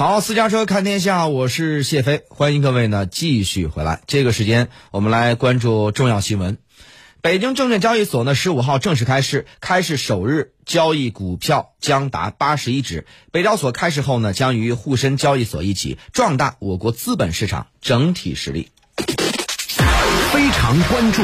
好，私家车看天下，我是谢飞，欢迎各位呢继续回来。这个时间，我们来关注重要新闻。北京证券交易所呢，十五号正式开市，开市首日交易股票将达八十一只。北交所开市后呢，将与沪深交易所一起壮大我国资本市场整体实力。非常关注。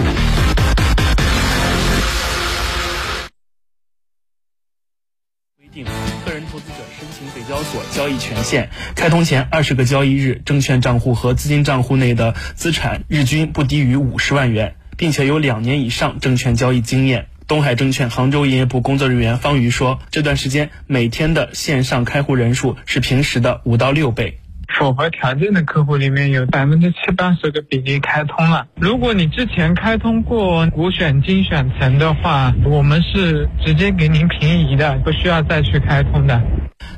人投资者申请北交所交易权限，开通前二十个交易日，证券账户和资金账户内的资产日均不低于五十万元，并且有两年以上证券交易经验。东海证券杭州营业部工作人员方瑜说，这段时间每天的线上开户人数是平时的五到六倍。符合条件的客户里面有百分之七八十的比例开通了。如果你之前开通过股选精选层的话，我们是直接给您平移的，不需要再去开通的。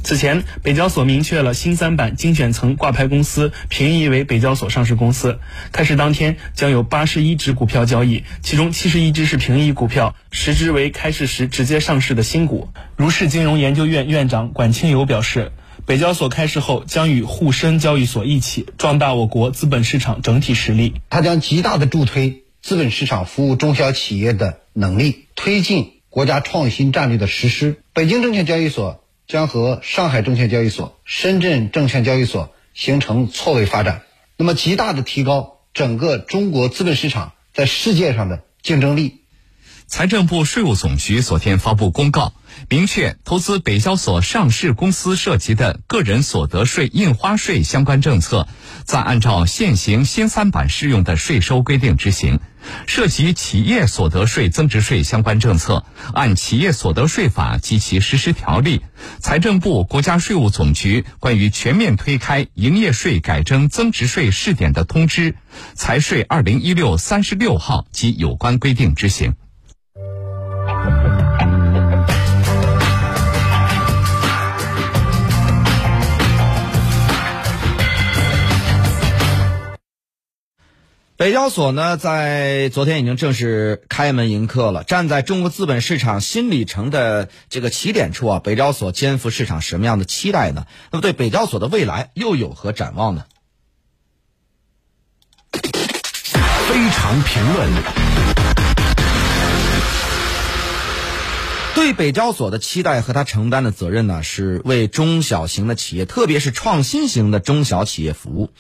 此前，北交所明确了新三板精选层挂牌公司平移为北交所上市公司。开市当天将有八十一只股票交易，其中七十一只是平移股票，十只为开市时直接上市的新股。如是金融研究院院长管清友表示。北交所开市后，将与沪深交易所一起壮大我国资本市场整体实力。它将极大的助推资本市场服务中小企业的能力，推进国家创新战略的实施。北京证券交易所将和上海证券交易所、深圳证券交易所形成错位发展，那么极大的提高整个中国资本市场在世界上的竞争力。财政部税务总局昨天发布公告，明确投资北交所上市公司涉及的个人所得税、印花税相关政策，在按照现行新三板适用的税收规定执行；涉及企业所得税、增值税相关政策，按企业所得税法及其实施条例、财政部、国家税务总局关于全面推开营业税改征增值税试点的通知（财税二零一六三十六号）及有关规定执行。北交所呢，在昨天已经正式开门迎客了。站在中国资本市场新里程的这个起点处啊，北交所肩负市场什么样的期待呢？那么对北交所的未来又有何展望呢？非常评论。对北交所的期待和他承担的责任呢，是为中小型的企业，特别是创新型的中小企业服务。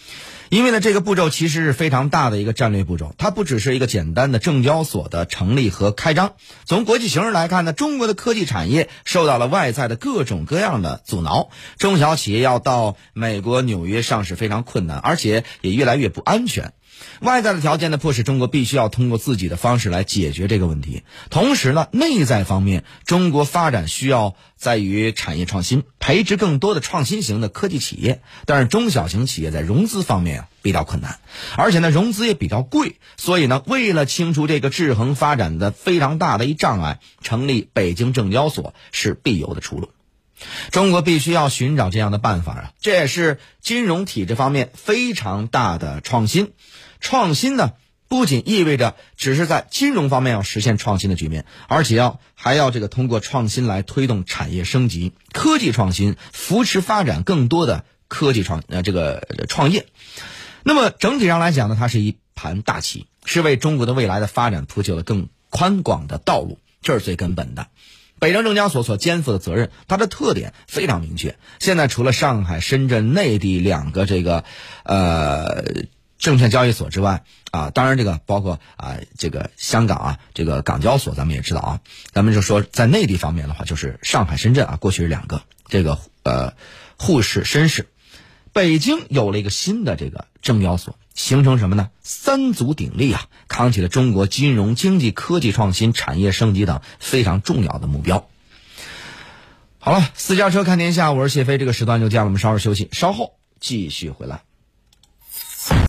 因为呢，这个步骤其实是非常大的一个战略步骤，它不只是一个简单的证交所的成立和开张。从国际形势来看呢，中国的科技产业受到了外在的各种各样的阻挠，中小企业要到美国纽约上市非常困难，而且也越来越不安全。外在的条件呢，迫使中国必须要通过自己的方式来解决这个问题。同时呢，内在方面，中国发展需要在于产业创新，培植更多的创新型的科技企业。但是中小型企业在融资方面啊比较困难，而且呢融资也比较贵。所以呢，为了清除这个制衡发展的非常大的一障碍，成立北京证交所是必由的出路。中国必须要寻找这样的办法啊，这也是金融体制方面非常大的创新。创新呢，不仅意味着只是在金融方面要实现创新的局面，而且要还要这个通过创新来推动产业升级、科技创新，扶持发展更多的科技创呃这个创业。那么整体上来讲呢，它是一盘大棋，是为中国的未来的发展铺就了更宽广的道路，这是最根本的。北京证交所所肩负的责任，它的特点非常明确。现在除了上海、深圳、内地两个这个呃。证券交易所之外啊，当然这个包括啊，这个香港啊，这个港交所，咱们也知道啊。咱们就说在内地方面的话，就是上海、深圳啊，过去是两个这个呃沪市、深市。北京有了一个新的这个证交所，形成什么呢？三足鼎立啊，扛起了中国金融、经济、科技创新、产业升级等非常重要的目标。好了，私家车看天下，我是谢飞，这个时段就这样，我们稍事休息，稍后继续回来。